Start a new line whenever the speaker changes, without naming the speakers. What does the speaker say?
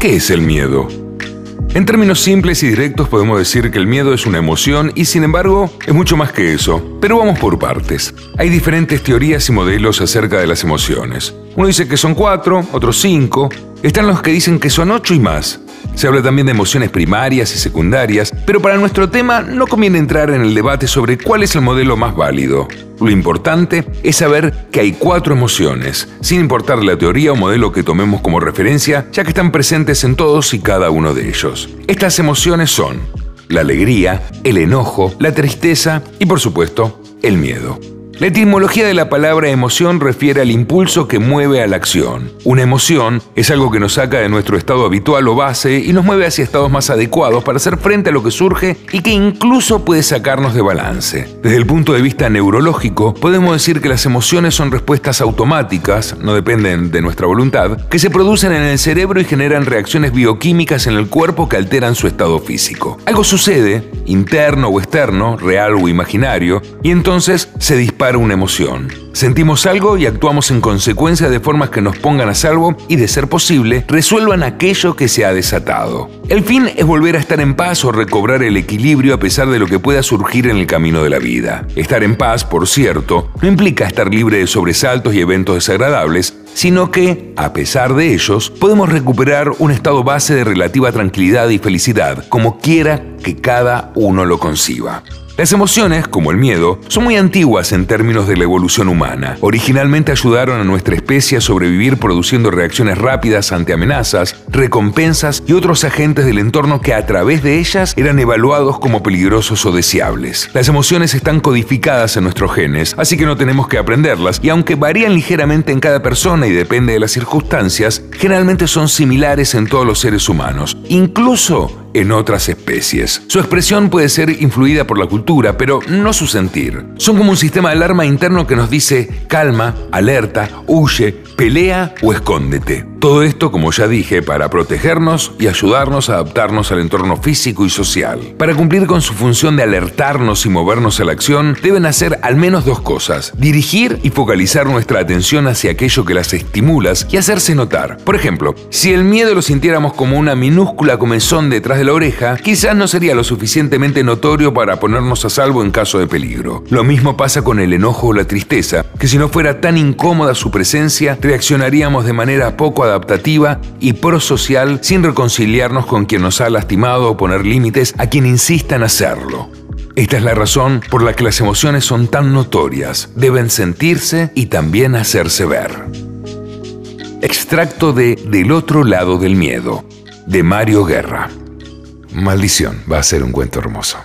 ¿Qué es el miedo? En términos simples y directos podemos decir que el miedo es una emoción y sin embargo es mucho más que eso. Pero vamos por partes. Hay diferentes teorías y modelos acerca de las emociones. Uno dice que son cuatro, otros cinco. Están los que dicen que son ocho y más. Se habla también de emociones primarias y secundarias, pero para nuestro tema no conviene entrar en el debate sobre cuál es el modelo más válido. Lo importante es saber que hay cuatro emociones, sin importar la teoría o modelo que tomemos como referencia, ya que están presentes en todos y cada uno de ellos. Estas emociones son la alegría, el enojo, la tristeza y por supuesto el miedo. La etimología de la palabra emoción refiere al impulso que mueve a la acción. Una emoción es algo que nos saca de nuestro estado habitual o base y nos mueve hacia estados más adecuados para hacer frente a lo que surge y que incluso puede sacarnos de balance. Desde el punto de vista neurológico, podemos decir que las emociones son respuestas automáticas, no dependen de nuestra voluntad, que se producen en el cerebro y generan reacciones bioquímicas en el cuerpo que alteran su estado físico. Algo sucede, interno o externo, real o imaginario, y entonces se dispara una emoción. Sentimos algo y actuamos en consecuencia de formas que nos pongan a salvo y, de ser posible, resuelvan aquello que se ha desatado. El fin es volver a estar en paz o recobrar el equilibrio a pesar de lo que pueda surgir en el camino de la vida. Estar en paz, por cierto, no implica estar libre de sobresaltos y eventos desagradables, sino que, a pesar de ellos, podemos recuperar un estado base de relativa tranquilidad y felicidad, como quiera que cada uno lo conciba. Las emociones, como el miedo, son muy antiguas en términos de la evolución humana. Originalmente ayudaron a nuestra especie a sobrevivir produciendo reacciones rápidas ante amenazas, recompensas y otros agentes del entorno que a través de ellas eran evaluados como peligrosos o deseables. Las emociones están codificadas en nuestros genes, así que no tenemos que aprenderlas y aunque varían ligeramente en cada persona y depende de las circunstancias, generalmente son similares en todos los seres humanos, incluso en otras especies. Su expresión puede ser influida por la cultura, pero no su sentir. Son como un sistema de alarma interno que nos dice calma, alerta, huye, pelea o escóndete. Todo esto, como ya dije, para protegernos y ayudarnos a adaptarnos al entorno físico y social. Para cumplir con su función de alertarnos y movernos a la acción, deben hacer al menos dos cosas. Dirigir y focalizar nuestra atención hacia aquello que las estimula y hacerse notar. Por ejemplo, si el miedo lo sintiéramos como una minúscula comezón detrás de la oreja, quizás no sería lo suficientemente notorio para ponernos a salvo en caso de peligro. Lo mismo pasa con el enojo o la tristeza, que si no fuera tan incómoda su presencia, reaccionaríamos de manera poco adaptativa y prosocial sin reconciliarnos con quien nos ha lastimado o poner límites a quien insista en hacerlo. Esta es la razón por la que las emociones son tan notorias, deben sentirse y también hacerse ver. Extracto de Del otro lado del miedo, de Mario Guerra. Maldición, va a ser un cuento hermoso.